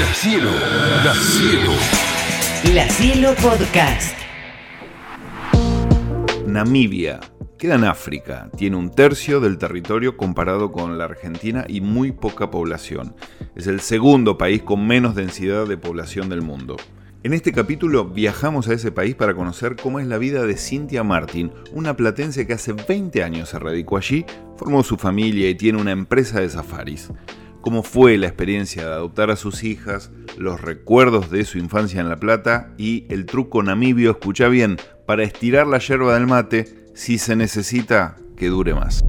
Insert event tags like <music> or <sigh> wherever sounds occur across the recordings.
La Cielo, La Cielo. La Cielo Podcast. Namibia. Queda en África, tiene un tercio del territorio comparado con la Argentina y muy poca población. Es el segundo país con menos densidad de población del mundo. En este capítulo viajamos a ese país para conocer cómo es la vida de Cynthia Martin, una platense que hace 20 años se radicó allí, formó su familia y tiene una empresa de safaris. Cómo fue la experiencia de adoptar a sus hijas, los recuerdos de su infancia en La Plata y el truco namibio, escucha bien, para estirar la yerba del mate si se necesita que dure más.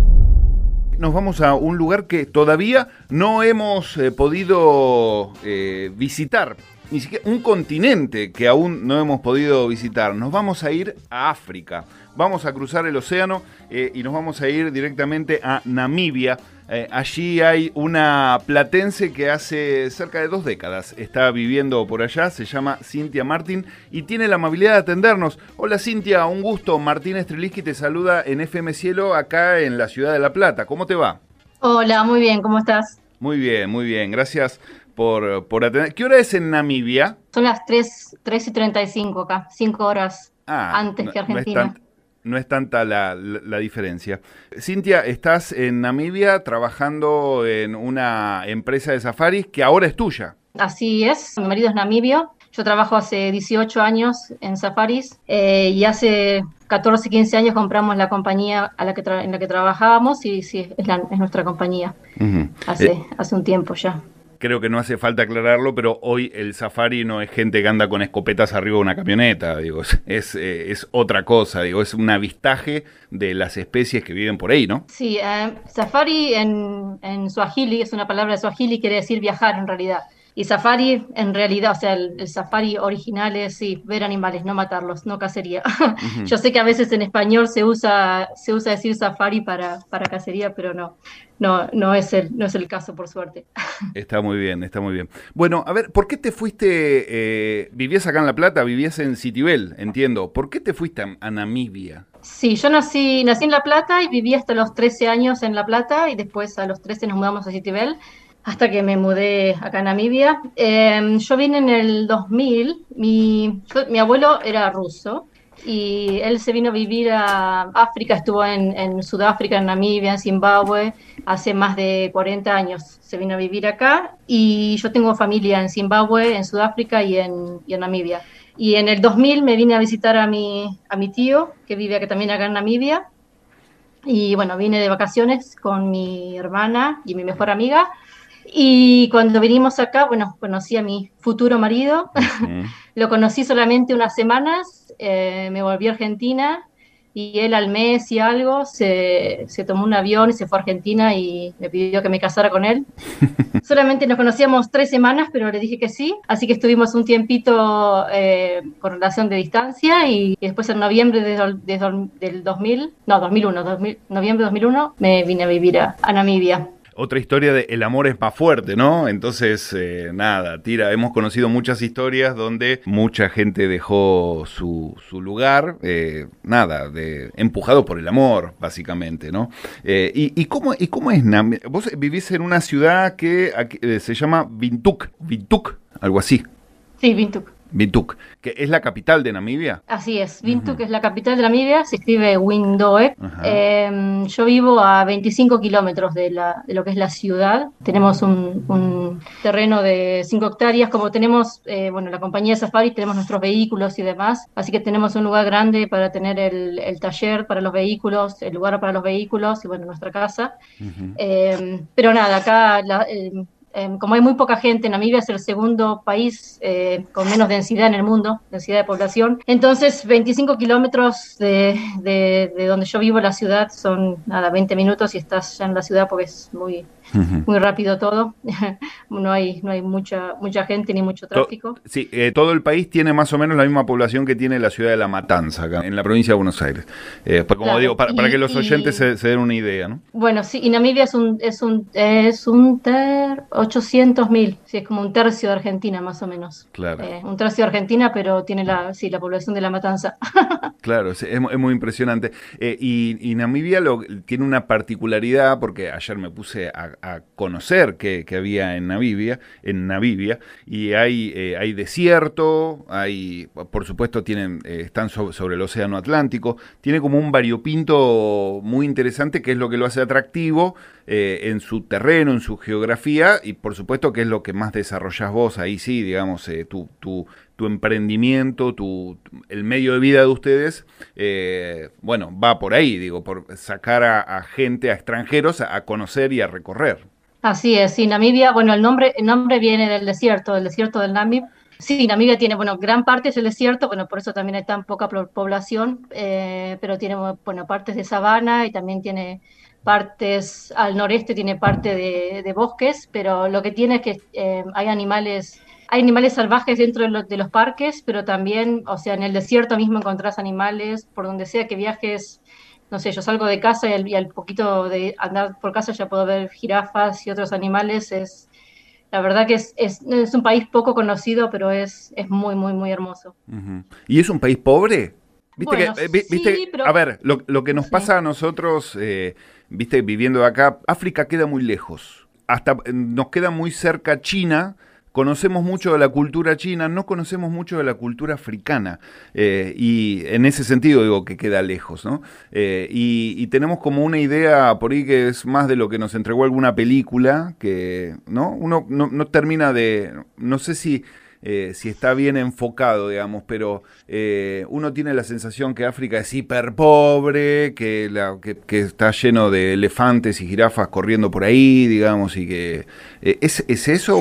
Nos vamos a un lugar que todavía no hemos eh, podido eh, visitar, ni siquiera un continente que aún no hemos podido visitar. Nos vamos a ir a África. Vamos a cruzar el océano eh, y nos vamos a ir directamente a Namibia. Eh, allí hay una platense que hace cerca de dos décadas está viviendo por allá, se llama Cintia Martín y tiene la amabilidad de atendernos. Hola Cintia, un gusto. Martín Estreliski te saluda en FM Cielo acá en la ciudad de La Plata. ¿Cómo te va? Hola, muy bien, ¿cómo estás? Muy bien, muy bien. Gracias por, por atender. ¿Qué hora es en Namibia? Son las 3, 3 y 35 acá, 5 horas Ah, antes no- que no es Argentina. tan- No es tanta la, la- la diferencia. Cintia, estás en Namibia trabajando en una empresa de safaris que ahora es tuya. Así es, mi marido es namibio. Yo trabajo hace 18 años en safaris eh, y hace 14, 15 años compramos la compañía a la que en la que trabajábamos y sí, es, la- es nuestra compañía hace, Eh, hace un tiempo ya. Creo que no hace falta aclararlo, pero hoy el safari no es gente que anda con escopetas arriba de una camioneta, digo, es, eh, es otra cosa, digo, es un avistaje de las especies que viven por ahí, ¿no? Sí, eh, safari en, en Swahili, es una palabra de Swahili, quiere decir viajar en realidad. Y safari en realidad, o sea, el, el safari original es sí, ver animales, no matarlos, no cacería. <laughs> Yo sé que a veces en español se usa, se usa decir safari para, para cacería, pero no, no, no es el, no es el caso, por suerte. <laughs> Está muy bien, está muy bien. Bueno, a ver, ¿por qué te fuiste, eh, vivías acá en La Plata, vivías en Citibel, entiendo, ¿por qué te fuiste a, a Namibia? Sí, yo nací, nací en La Plata y viví hasta los 13 años en La Plata y después a los 13 nos mudamos a Citibel hasta que me mudé acá a Namibia. Eh, yo vine en el 2000, mi, mi abuelo era ruso y él se vino a vivir a África, estuvo en, en Sudáfrica, en Namibia, en Zimbabue, hace más de 40 años se vino a vivir acá y yo tengo familia en Zimbabue, en Sudáfrica y en, y en Namibia. Y en el 2000 me vine a visitar a mi, a mi tío, que vive acá, también acá en Namibia. Y bueno, vine de vacaciones con mi hermana y mi mejor amiga. Y cuando vinimos acá, bueno, conocí a mi futuro marido. Mm. <laughs> Lo conocí solamente unas semanas, eh, me volví a Argentina y él al mes y algo se, se tomó un avión y se fue a Argentina y me pidió que me casara con él. <laughs> Solamente nos conocíamos tres semanas, pero le dije que sí, así que estuvimos un tiempito eh, con relación de distancia y, y después en noviembre de del 2000, no, 2001, 2000, noviembre de 2001, me vine a vivir a, a Namibia. Otra historia de el amor es más fuerte, ¿no? Entonces, eh, nada, tira, hemos conocido muchas historias donde mucha gente dejó su, su lugar, eh, nada, de, empujado por el amor, básicamente, ¿no? Eh, y, y cómo, ¿Y cómo es Namibia? Vos vivís en una ciudad que aquí, eh, se llama Vintuk, Vintuk, algo así, Sí, Windhoek. Vintuk, que es la capital de Namibia. Así es, Windhoek es la capital de Namibia, se escribe Windhoek. Ajá. Eh, yo vivo a 25 kilómetros de, la, de lo que es la ciudad. Tenemos un, un terreno de 5 hectáreas, como tenemos, eh, bueno, la compañía Safari, tenemos nuestros vehículos y demás, así que tenemos un lugar grande para tener el, el taller para los vehículos, el lugar para los vehículos y bueno, nuestra casa. Eh, pero nada, acá la- eh, como hay muy poca gente, Namibia es el segundo país eh, con menos densidad en el mundo, densidad de población. Entonces, 25 kilómetros de, de- de donde yo vivo, la ciudad, son nada, 20 minutos y estás ya en la ciudad porque es muy, muy rápido todo. <laughs> no hay, no hay mucha, mucha gente ni mucho To- tráfico. Sí, eh, todo el país tiene más o menos la misma población que tiene la ciudad de La Matanza, acá, en la provincia de Buenos Aires. Eh, pues como Claro, digo, para, que los y- oyentes se, se den una idea, ¿no? Bueno, sí, y Namibia es un, es un, es un ter, 800.000, sí, es como un tercio de Argentina más o menos. Claro. Eh, un tercio de Argentina, pero tiene la, sí, la población de la matanza. <laughs> claro, es, es, muy impresionante. Eh, y, Namibia lo, tiene una particularidad, porque ayer me puse a, conocer que, había en Namibia, en Namibia y hay, eh, hay desierto, hay, por supuesto, tienen, están sobre el Océano Atlántico, tiene como un variopinto muy interesante, que es lo que lo hace atractivo en su terreno, en su geografía y por supuesto que es lo que más desarrollas vos, ahí sí, digamos, eh, tu, tu, tu, emprendimiento, tu, el medio de vida de ustedes, eh, bueno, va por ahí, digo, por sacar a, gente, a extranjeros, a, conocer y a recorrer. Así es, sí, Namibia, bueno, el nombre, el nombre viene del desierto, del desierto del Namib. Sí, Namibia tiene, bueno, gran parte es el desierto, bueno, por eso también hay tan poca población, eh, pero tiene, bueno, partes de sabana y también tiene partes al noreste tiene parte de, bosques, pero lo que tiene es que eh, hay animales, hay animales salvajes dentro de, los parques, pero también, o sea, en el desierto mismo encontrás animales, por donde sea que viajes, no sé, yo salgo de casa y al, poquito de andar por casa ya puedo ver jirafas y otros animales, es, la verdad que es, es, un país poco conocido, pero es, es muy, muy, muy hermoso. ¿Y es un país pobre? Viste que, eh, viste, a ver, lo, lo que nos pasa a nosotros, eh, viste, viviendo acá, África queda muy lejos. Hasta eh, nos queda muy cerca China. Conocemos mucho de la cultura china, no conocemos mucho de la cultura africana. Eh, y en ese sentido digo que queda lejos, ¿no? Eh, y, tenemos como una idea por ahí que es más de lo que nos entregó alguna película, que, ¿no? Uno no, no termina de. No sé si eh, si está bien enfocado, digamos, pero eh, uno tiene la sensación que África es hiper pobre, que, la, que, está lleno de elefantes y jirafas corriendo por ahí, digamos, y que... Eh, ¿es, ¿es, eso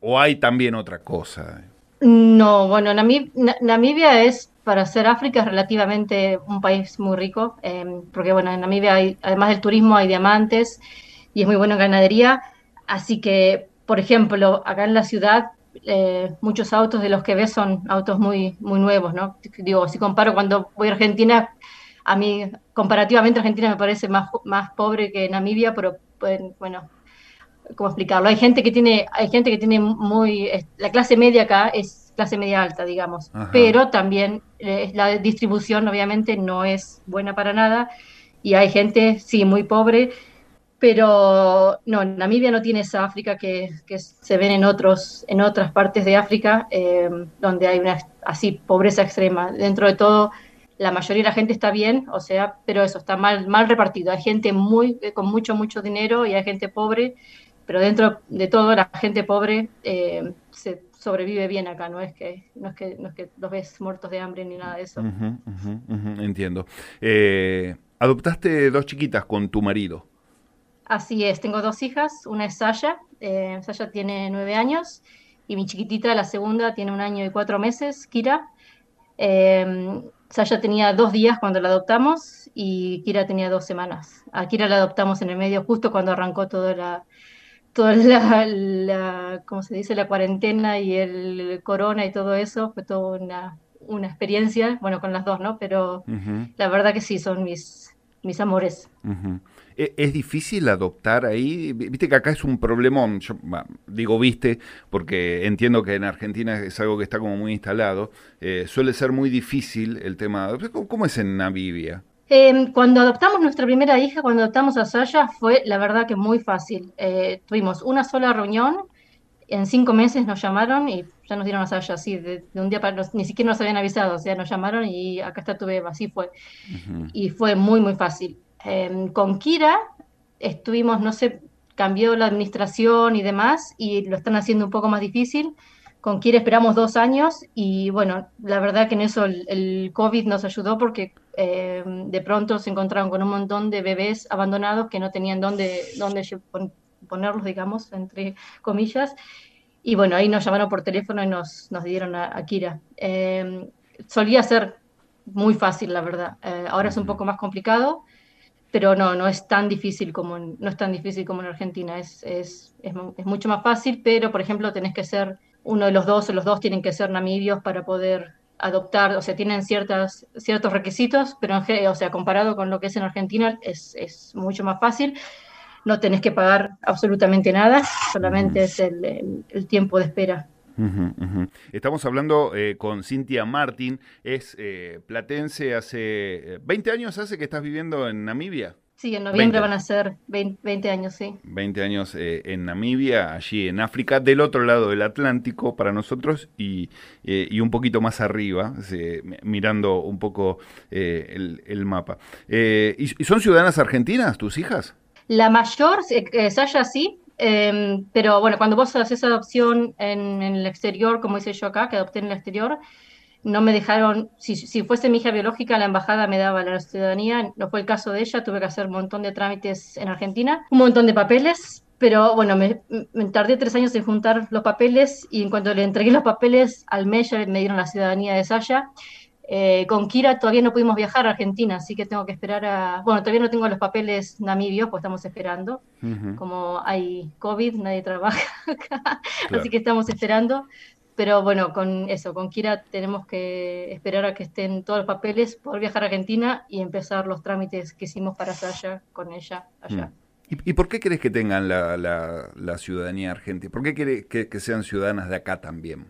o, hay también otra cosa? No, bueno, Namibia es, para ser África, es relativamente un país muy rico, porque bueno, en Namibia hay, además del turismo hay diamantes y es muy bueno en ganadería, así que, por ejemplo, acá en la ciudad eh, muchos autos de los que ves son autos muy, muy nuevos, ¿no? Digo, si comparo cuando voy a Argentina, a mí comparativamente Argentina me parece más, más pobre que Namibia, pero bueno, ¿cómo explicarlo? Hay gente que tiene, hay gente que tiene muy, la clase media acá es clase media alta, digamos, pero también eh, la distribución obviamente no es buena para nada y hay gente, sí, muy pobre pero no, Namibia no tiene esa África que, se ven en, otros, en otras partes de África, eh, donde hay una así pobreza extrema. Dentro de todo, la mayoría de la gente está bien, o sea, pero eso está mal, mal repartido. Hay gente muy, con mucho, mucho dinero y hay gente pobre, pero dentro de todo la gente pobre eh, se sobrevive bien acá, no es que no es que, no es que los ves muertos de hambre ni nada de eso. entiendo. Eh, adoptaste dos chiquitas con tu marido. Así es, tengo dos hijas, una es Sasha, eh, Sasha tiene nueve años y mi chiquitita, la segunda, tiene un año y cuatro meses, Kira. Eh, Sasha tenía dos días cuando la adoptamos y Kira tenía dos semanas. A Kira la adoptamos en el medio justo cuando arrancó toda la, toda la, ¿cómo se dice? La cuarentena y el corona y todo eso. Fue toda una, una experiencia, bueno, con las dos, ¿no? Pero la verdad que sí, son mis, mis amores. ¿E-, ¿Es difícil adoptar ahí? Viste que acá es un problemón, yo digo viste, porque entiendo que en Argentina es algo que está como muy instalado, eh, suele ser muy difícil el tema, ¿cómo es en Namibia? Em, cuando adoptamos nuestra primera hija, cuando adoptamos a Saya, fue la verdad que muy fácil. Eh, tuvimos una sola reunión, en cinco meses nos llamaron y ya nos dieron a Saya, así, de, un día para ni siquiera nos habían avisado, o sea, nos llamaron y acá está tu bebé, así fue. Y fue muy, muy fácil. Em, con Kira estuvimos, no sé, cambió la administración y demás, y lo están haciendo un poco más difícil. Con Kira esperamos dos años y bueno, la verdad que en eso el, COVID nos ayudó porque em, de pronto se encontraron con un montón de bebés abandonados que no tenían dónde, dónde ponerlos, digamos, entre comillas. Y bueno, ahí nos llamaron por teléfono y nos, nos dieron a, Kira. Em, solía ser muy fácil, la verdad. Eh, ahora es un poco más complicado pero no, no es tan difícil como en, no es tan difícil como en Argentina, es, es, es, mucho más fácil, pero por ejemplo tenés que ser uno de los dos o los dos tienen que ser namibios para poder adoptar, o sea, tienen ciertas, ciertos requisitos, pero en, o sea, comparado con lo que es en Argentina es, es mucho más fácil. no tenés que pagar absolutamente nada, solamente es el, tiempo de espera. Estamos hablando eh, con Cintia Martín, es eh, platense, hace 20 años hace que estás viviendo en Namibia. Sí, en noviembre van a ser 20, años, sí. 20 años eh, en Namibia, allí en África, del otro lado del Atlántico para nosotros y, eh, un poquito más arriba, mirando un poco eh, el, mapa. ¿y, son ciudadanas argentinas tus hijas? La mayor, Sasha, sí, em, pero bueno, cuando vos haces adopción en, en, el exterior, como hice yo acá, que adopté en el exterior, no me dejaron, si, si, fuese mi hija biológica, la embajada me daba la ciudadanía, no fue el caso de ella, tuve que hacer un montón de trámites en Argentina, un montón de papeles, pero bueno, me, tardé tres años en juntar los papeles y en cuanto le entregué los papeles, al ya me dieron la ciudadanía de Saya. Eh, con Kira todavía no pudimos viajar a Argentina, así que tengo que esperar a... Bueno, todavía no tengo los papeles namibios, pues estamos esperando. Como hay COVID, nadie trabaja <laughs> acá, así que estamos esperando. Pero bueno, con eso, con Kira tenemos que esperar a que estén todos los papeles, poder viajar a Argentina y empezar los trámites que hicimos para allá con ella allá. Mm. ¿Y, por qué crees que tengan la, la, ciudadanía argentina? ¿Por qué querés que sean ciudadanas de acá también?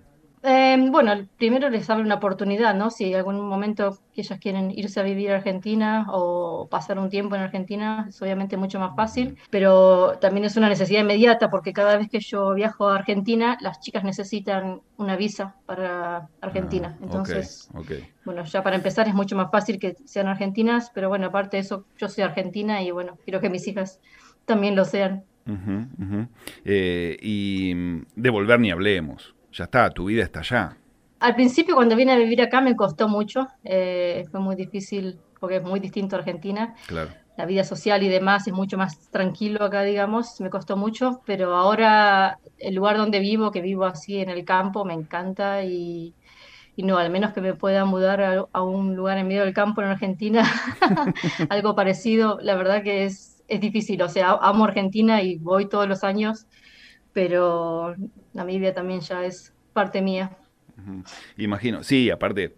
Em, bueno, primero les abre una oportunidad, ¿no? Si en algún momento ellas quieren irse a vivir a Argentina o pasar un tiempo en Argentina, es obviamente mucho más fácil, pero también es una necesidad inmediata porque cada vez que yo viajo a Argentina, las chicas necesitan una visa para Argentina. Ah, Entonces, bueno, ya para empezar es mucho más fácil que sean argentinas, pero bueno, aparte de eso, yo soy argentina y bueno, quiero que mis hijas también lo sean. Eh, y mm, de volver ni hablemos ya está, tu vida está allá. Al principio cuando vine a vivir acá me costó mucho, eh, fue muy difícil porque es muy distinto a Argentina. Claro. La vida social y demás es mucho más tranquilo acá, digamos, me costó mucho, pero ahora el lugar donde vivo, que vivo así en el campo, me encanta y, no, al menos que me pueda mudar a, un lugar en medio del campo en Argentina, <laughs> algo parecido, la verdad que es, es difícil, o sea, amo Argentina y voy todos los años pero Namibia también ya es parte mía. Imagino, sí, aparte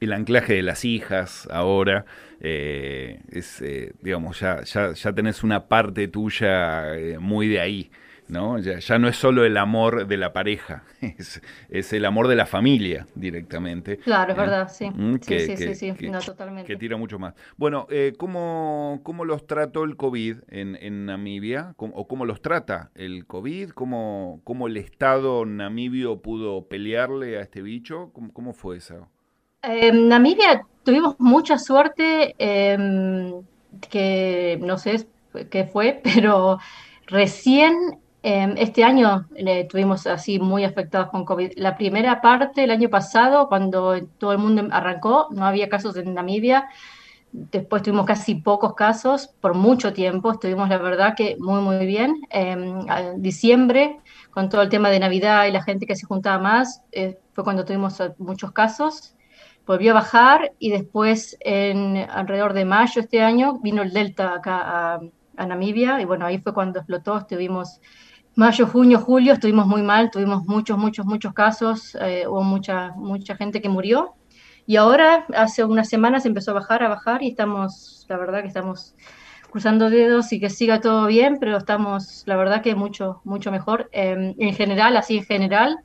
el anclaje de las hijas ahora, eh, es, eh, digamos, ya, ya, ya tenés una parte tuya eh, muy de ahí. ¿No? Ya, ya, no es solo el amor de la pareja, <laughs> es, es el amor de la familia directamente. Claro, es ¿eh? verdad, sí. Mm, sí, sí, sí, que, no, totalmente. Que tira mucho más. Bueno, eh, ¿cómo, ¿cómo, los trató el COVID en, en Namibia? ¿O cómo los trata el COVID? ¿Cómo, ¿Cómo, el Estado namibio pudo pelearle a este bicho? ¿Cómo, cómo fue eso? En Namibia tuvimos mucha suerte, em, que no sé qué fue, <laughs> pero recién este año le tuvimos así muy afectados con COVID. La primera parte, el año pasado, cuando todo el mundo arrancó, no había casos en Namibia. Después tuvimos casi pocos casos por mucho tiempo. Estuvimos, la verdad, que muy, muy bien. En diciembre, con todo el tema de Navidad y la gente que se juntaba más, eh, fue cuando tuvimos muchos casos. Volvió a bajar y después, en alrededor de mayo este año, vino el Delta acá a, a Namibia y bueno, ahí fue cuando explotó. Estuvimos mayo, junio, julio estuvimos muy mal, tuvimos muchos, muchos, muchos casos, eh, hubo mucha, mucha gente que murió. Y ahora, hace unas semanas, empezó a bajar, a bajar y estamos, la verdad que estamos cruzando dedos y que siga todo bien, pero estamos, la verdad que mucho, mucho mejor. Em, en general, así en general,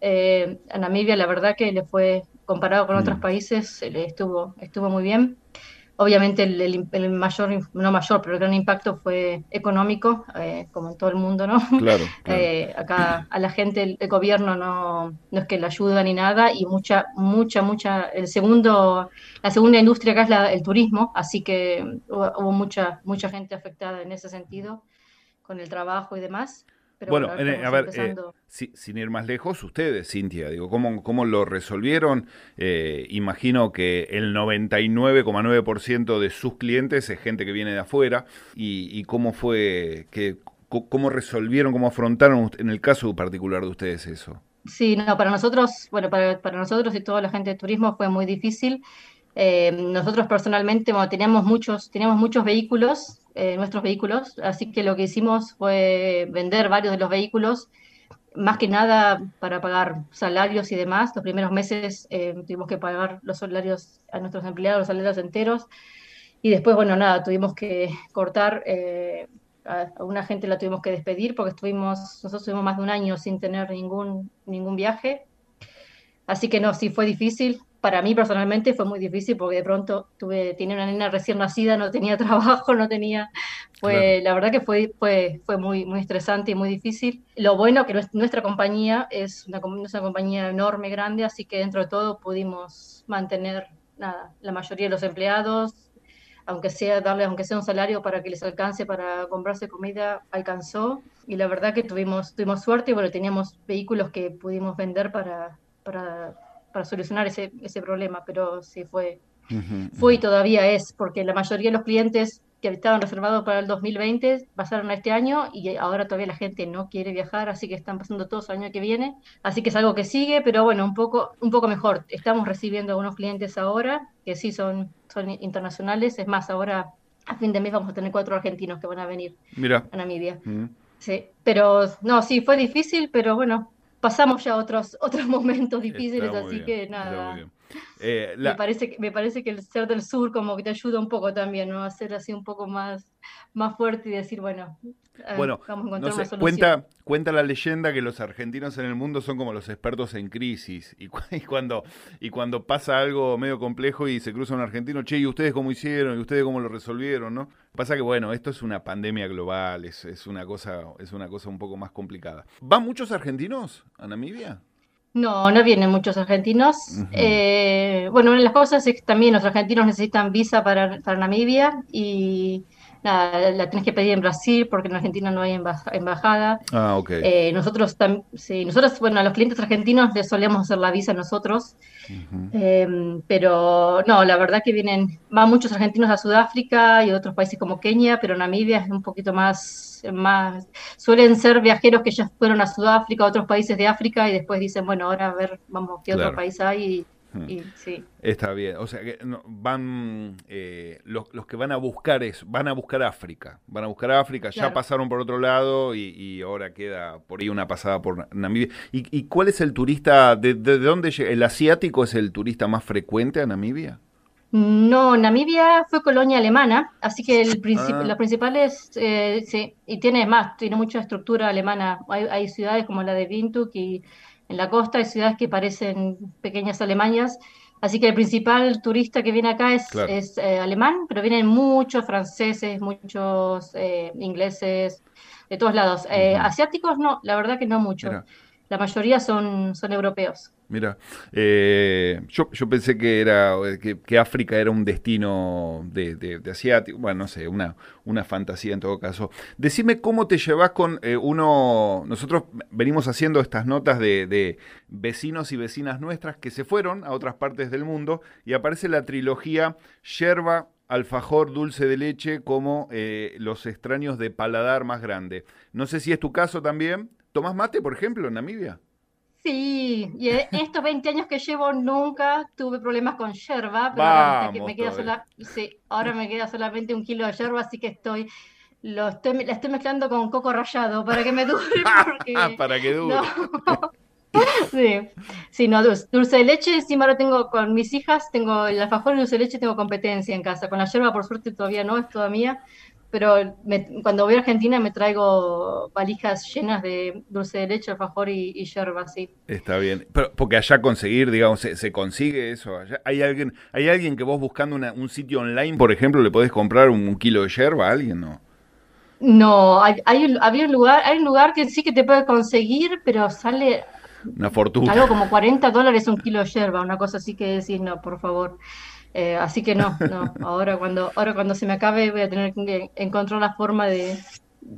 eh, a Namibia la verdad que le fue, comparado con otros mm. países, le estuvo, estuvo muy bien. Obviamente el, mayor, no mayor, pero el gran impacto fue económico, eh, como en todo el mundo, ¿no? Claro. <laughs> Eh, acá a la gente el, gobierno no, no, es que le ayuda ni nada y mucha, mucha, mucha, el segundo, la segunda industria acá es la, el turismo, así que hubo, mucha, mucha gente afectada en ese sentido con el trabajo y demás bueno, a ver, eh, sin ir más lejos, ustedes, Cintia, digo, ¿cómo, cómo lo resolvieron? Eh, imagino que el 99,9% de sus clientes es gente que viene de afuera. ¿Y, cómo fue, que, cómo resolvieron, cómo afrontaron en el caso particular de ustedes eso? Sí, no, para nosotros, bueno, para, para nosotros y toda la gente de turismo fue muy difícil. Eh, nosotros personalmente bueno, teníamos muchos, teníamos muchos vehículos eh, nuestros vehículos, así que lo que hicimos fue vender varios de los vehículos, más que nada para pagar salarios y demás. Los primeros meses eh, tuvimos que pagar los salarios a nuestros empleados, los salarios enteros, y después, bueno, nada, tuvimos que cortar eh, a, a una gente la tuvimos que despedir porque estuvimos, nosotros estuvimos más de un año sin tener ningún, ningún viaje. Así que no, sí fue difícil. Para mí personalmente fue muy difícil porque de pronto tuve, tenía una nena recién nacida, no tenía <laughs> trabajo, no tenía, fue, la verdad que fue, fue, fue muy, muy estresante y muy difícil. Lo bueno que nues- nuestra compañía es una, es una compañía enorme, grande, así que dentro de todo pudimos mantener nada, la mayoría de los empleados, aunque sea darle, aunque sea un salario para que les alcance para comprarse comida, alcanzó. Y la verdad que tuvimos, tuvimos suerte y bueno, teníamos vehículos que pudimos vender para, para, para solucionar ese, ese problema, pero sí fue, Ujú, fue y todavía es, porque la mayoría de los clientes que estaban reservados para el 2020 pasaron a este año y ahora todavía la gente no quiere viajar, así que están pasando todos el año que viene. Así que es algo que sigue, pero bueno, un poco, un poco mejor. Estamos recibiendo algunos clientes ahora que sí son, son internacionales. Es más, ahora a fin de mes vamos a tener cuatro argentinos que van a venir Mira. a Namibia. Mm. Sí, pero no, sí, fue difícil, pero bueno, pasamos ya otros, otros momentos difíciles, Está así bien, que nada. Eh, Me parece que, me parece que el ser del sur como que te ayuda un poco también, ¿no? A ser así un poco más, más fuerte y decir, bueno, eh, Bueno, vamos a no encontrar sé, una solución. cuenta, cuenta la leyenda que los argentinos en el mundo son como los expertos en crisis. Y, cu- <laughs> y cuando, y cuando pasa algo medio complejo y se cruza un argentino, che, ¿y ustedes cómo hicieron? ¿Y ustedes cómo lo resolvieron? ¿no? Pasa que, bueno, esto es una pandemia global, es, es una cosa, es una cosa un poco más complicada. ¿Van muchos argentinos a Namibia? No, no vienen muchos argentinos. Eh, bueno, una de las cosas es que también los argentinos necesitan visa para, para Namibia y nada, la tenés que pedir en Brasil porque en Argentina no hay emba- embajada. Ah, ok. Eh, nosotros, sí, nosotros, bueno, a los clientes argentinos les solemos hacer la visa nosotros, eh, pero no, la verdad que vienen, van muchos argentinos a Sudáfrica y a otros países como Kenia, pero Namibia es un poquito más, más, suelen ser viajeros que ya fueron a Sudáfrica, a otros países de África y después dicen, bueno, ahora a ver, vamos, qué Claro. otro país hay y, y sí. Está bien, o sea que no- van eh, los, los que van a buscar eso, van a buscar África, van a buscar África, ya pasaron por otro lado y, y ahora queda por ahí una pasada por Namibia. ¿Y, y cuál es el turista, de, de dónde llega? ¿El asiático es el turista más frecuente a Namibia? No, Namibia fue colonia alemana, así que el princip- Ah. los principales, eh, sí, y tiene más, tiene mucha estructura alemana. Hay, hay ciudades como la de Windhoek y en la costa hay ciudades que parecen pequeñas Alemanias, así que el principal turista que viene acá es, Claro. es eh, alemán, pero vienen muchos franceses, muchos eh, ingleses, de todos lados. Eh, asiáticos no, la verdad que no mucho. Mira. La mayoría son, son europeos. Mira, eh, yo, pensé que era que, África era un destino de, de, de asiático, bueno, no sé, una, una fantasía en todo caso. Decime cómo te llevas con eh, uno, nosotros venimos haciendo estas notas de, de vecinos y vecinas nuestras que se fueron a otras partes del mundo y aparece la trilogía Yerba, alfajor, dulce de leche como eh, los extraños de paladar más grande. No sé si es tu caso también. ¿Tomás mate, por ejemplo, en Namibia? Sí, y en <laughs> estos 20 años que llevo nunca tuve problemas con yerba, pero ahora me, que- Vamos me queda todavía. sola, sí, ahora me queda solamente un kilo de yerba, así que estoy, lo estoy, la estoy mezclando con coco rallado para que me dure, <laughs> porque <laughs> Para que dure. no. Sí, sí, no, dulce, dulce de leche, encima ahora tengo con mis hijas, tengo el alfajor y dulce de leche, tengo competencia en casa. Con la yerba, por suerte, todavía no, es toda mía, pero me- cuando voy a Argentina me traigo valijas llenas de dulce de leche, alfajor y, y yerba, sí. Está bien. Pero, porque allá conseguir, digamos, se, se consigue eso. Allá, ¿hay alguien, hay alguien que vos buscando una- un sitio online, por ejemplo, le podés comprar un, un kilo de yerba a alguien? No. No, hay, hay un, había un lugar, hay un lugar que sí que te puede conseguir, pero sale Una fortuna. algo como 40 dólares un kilo de yerba, una cosa así que decís, no, por favor. Eh, así que no, no, <laughs> ahora cuando, ahora cuando se me acabe voy a tener que encontrar la forma de,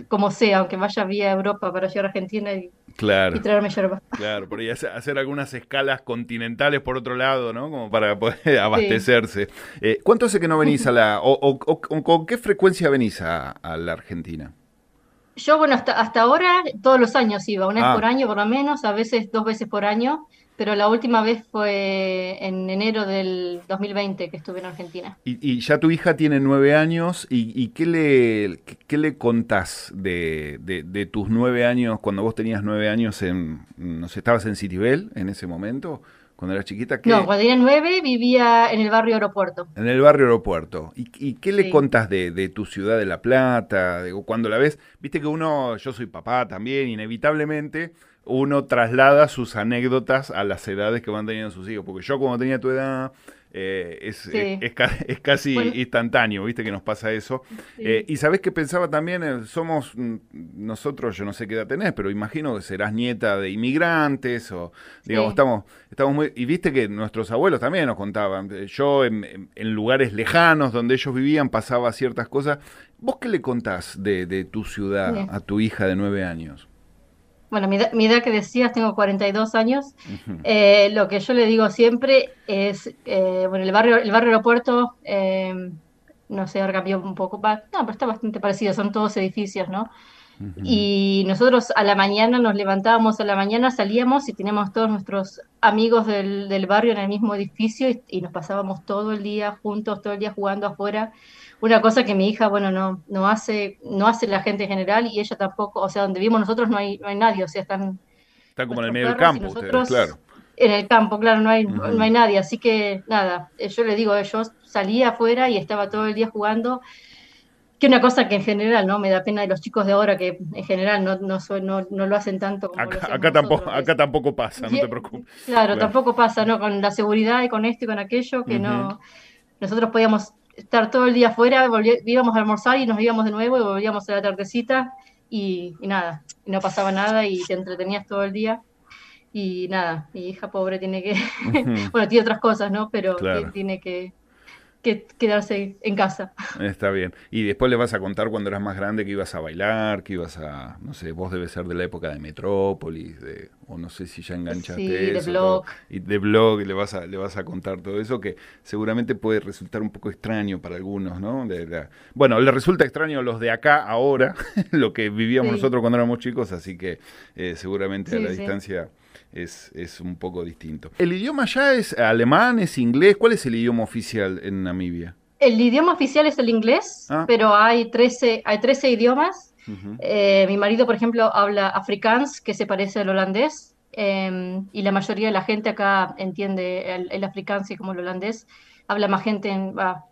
como sea, aunque vaya vía Europa para llegar a Argentina y, Claro, y traerme yerba. claro. Por ahí hacer, algunas escalas continentales por otro lado, ¿no? Como para poder <laughs> abastecerse. Eh, ¿Cuánto hace que no venís a la... o, o- o- con qué frecuencia venís a, a la Argentina? Yo, bueno, hasta, hasta ahora todos los años iba, una vez Ah. por año por lo menos, a veces dos veces por año, pero la última vez fue en enero del 2020 que estuve en Argentina. Y, y ya tu hija tiene nueve años, ¿y, y qué, le, qué, le contás de, de- de tus nueve años, cuando vos tenías nueve años, en, no sé, estabas en Citibel en ese momento? Cuando eras chiquita, ¿qué? No, cuando tenía nueve vivía en el barrio Aeropuerto. En el barrio Aeropuerto. ¿Y, y qué le Sí. contás de, de tu ciudad de La Plata? Digo, cuando la ves, viste que uno, yo soy papá también, inevitablemente uno traslada sus anécdotas a las edades que van teniendo sus hijos. Porque yo cuando tenía tu edad, eh, es, Sí. es, es ca- <laughs> es casi Bueno. instantáneo, viste que nos pasa eso. Sí. Eh, y sabés que pensaba también, eh, somos mm, nosotros, yo no sé qué edad tenés, pero imagino que serás nieta de inmigrantes o, digamos, Sí. estamos, estamos muy... Y viste que nuestros abuelos también nos contaban, eh, yo en, en- en lugares lejanos donde ellos vivían pasaba ciertas cosas. ¿Vos qué le contás de, de tu ciudad a tu hija de nueve años? Bueno, mi, edad- mi edad que decías, tengo 42 años. Eh, lo que yo le digo siempre es, eh, bueno, el barrio, el barrio aeropuerto, eh, no sé, ahora cambió un poco, no, pero está bastante parecido, son todos edificios, ¿no? Y nosotros a la mañana nos levantábamos, a la mañana salíamos y teníamos todos nuestros amigos del, del barrio en el mismo edificio y, y nos pasábamos todo el día juntos, todo el día jugando afuera. Una cosa que mi hija, bueno, no, no hace, no hace la gente en general y ella tampoco, o sea, donde vivimos nosotros no hay, no hay nadie, o sea, están Están como en el medio del campo ustedes, claro. en el campo, claro, no hay, no hay nadie, así que nada, eh, yo le digo, yo salía afuera y estaba todo el día jugando, que una cosa que en general, ¿no? Me da pena de los chicos de ahora que en general no, no, no, no lo hacen tanto como Acá, acá tampoco, nosotros, acá tampoco pasa, no te preocupes. Claro, Claro. tampoco pasa, ¿no? Con la seguridad y con esto y con aquello, que no. Nosotros podíamos estar todo el día afuera, íbamos a almorzar y nos íbamos de nuevo y volvíamos a la tardecita y, y nada, y no pasaba nada y te entretenías todo el día. Y nada, mi hija pobre tiene que, <laughs> bueno, tiene otras cosas, ¿no? Pero Claro. tiene que, que quedarse en casa. Está bien. Y después le vas a contar cuando eras más grande que ibas a bailar, que ibas a, no sé, vos debes ser de la época de Metrópolis, de, o no sé si ya enganchaste Sí, de eso, blog. todo. y de blog, y le vas a, le vas a contar todo eso que seguramente puede resultar un poco extraño para algunos, ¿no? De bueno, le resulta extraño a los de acá ahora, <laughs> lo que vivíamos Sí. nosotros cuando éramos chicos, así que eh, seguramente a la distancia es, es un poco distinto. ¿El idioma ya es alemán, es inglés? ¿Cuál es el idioma oficial en Namibia? El idioma oficial es el inglés, Ah. pero hay 13, hay 13 idiomas. Eh, mi marido, por ejemplo, habla afrikaans, que se parece al holandés, eh, y la mayoría de la gente acá entiende el, el afrikaans y como el holandés. Habla más gente en va,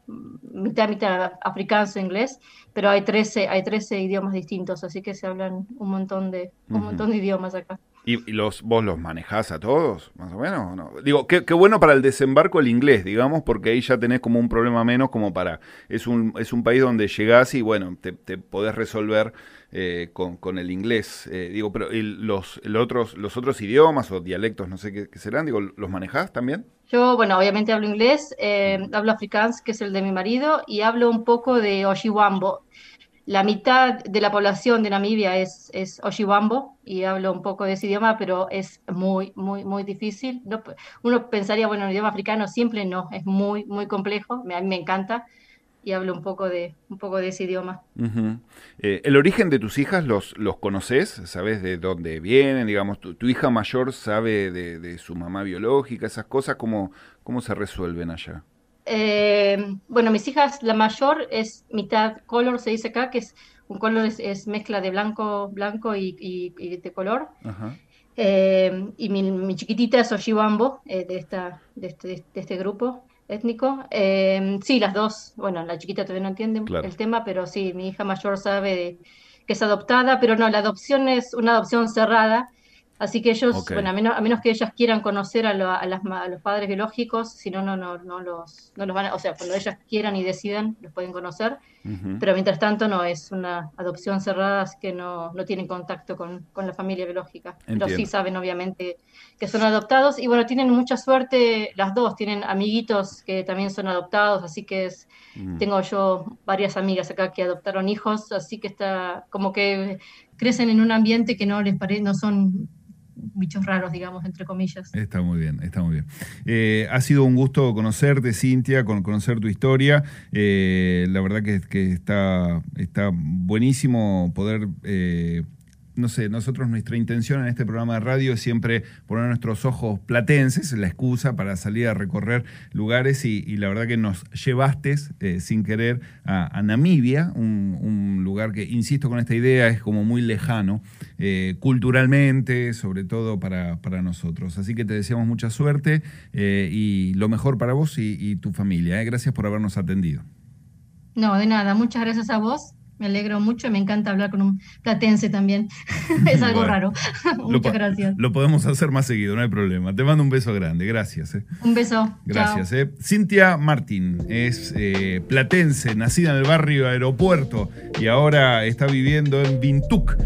mitad, mitad afrikaans o inglés, pero hay 13, hay 13 idiomas distintos, así que se hablan un montón de, un montón de idiomas acá. ¿Y, los, vos los manejás a todos, más o menos? o no? Digo, qué, qué bueno para el desembarco el inglés, digamos, porque ahí ya tenés como un problema menos como para... Es un, es un país donde llegás y, bueno, te, te podés resolver eh, con, con el inglés. Eh, digo, pero el- los, el otros, los otros idiomas o dialectos, no sé qué, qué serán, digo, ¿los manejás también? Yo, bueno, obviamente hablo inglés, eh, hablo afrikaans, que es el de mi marido, y hablo un poco de Oshiwambo. La mitad de la población de Namibia es, es y hablo un poco de ese idioma, pero es muy, muy, muy difícil. No, uno pensaría, bueno, el idioma africano simple, no, es muy, muy complejo, me, a mí me encanta, y hablo un poco de, un poco de ese idioma. Eh, ¿El origen de tus hijas los, los conoces? ¿Sabes de dónde vienen? Digamos, tu, tu hija mayor sabe de, de su mamá biológica, esas cosas, ¿cómo, cómo se resuelven allá? Eh, bueno, mis hijas, la mayor es mitad color, se dice acá, que es un color es, es mezcla de blanco, blanco y, y- y de color. Ajá. Eh, y mi, mi chiquitita es Oshiwambo, eh, de, esta, de, este, de este grupo étnico. Eh, sí, las dos, bueno, la chiquita todavía no entiende Claro. el tema, pero sí, mi hija mayor sabe de- que es adoptada, pero no, la adopción es una adopción cerrada. Así que ellos, bueno, a menos, a menos que ellas quieran conocer a, lo- a las a los padres biológicos, si no, no, no, no los, no los van a, o sea, cuando ellas quieran y decidan, los pueden conocer. Ujú. Pero mientras tanto no es una adopción cerrada, así que no, no tienen contacto con, con la familia biológica. Pero sí Entiendo. saben obviamente que son adoptados y bueno, tienen mucha suerte las dos, tienen amiguitos que también son adoptados, así que es, Mm. tengo yo varias amigas acá que adoptaron hijos, así que está como que crecen en un ambiente que no les parece, no son bichos raros, digamos, entre comillas. Está muy bien, está muy bien. Eh, ha sido un gusto conocerte, Cintia, con, conocer tu historia. Eh, la verdad que, que está, está buenísimo poder eh, no sé, nosotros nuestra intención en este programa de radio es siempre poner nuestros ojos platenses, la excusa para salir a recorrer lugares y, la verdad que nos llevaste eh, sin querer a, Namibia, un, lugar que, insisto con esta idea, es como muy lejano eh, culturalmente, sobre todo para, nosotros. Así que te deseamos mucha suerte eh, y lo mejor para vos y tu familia. Gracias por habernos atendido. No, de nada, muchas gracias a vos me alegro mucho y me encanta hablar con un platense también. <laughs> es algo raro. <laughs> Muchas gracias. Lo podemos hacer más seguido, no hay problema. Te mando un beso grande. Gracias. Eh. Un beso. Gracias. Eh. Cintia Martín es eh, platense, nacida en el barrio Aeropuerto y ahora está viviendo en Vintuc.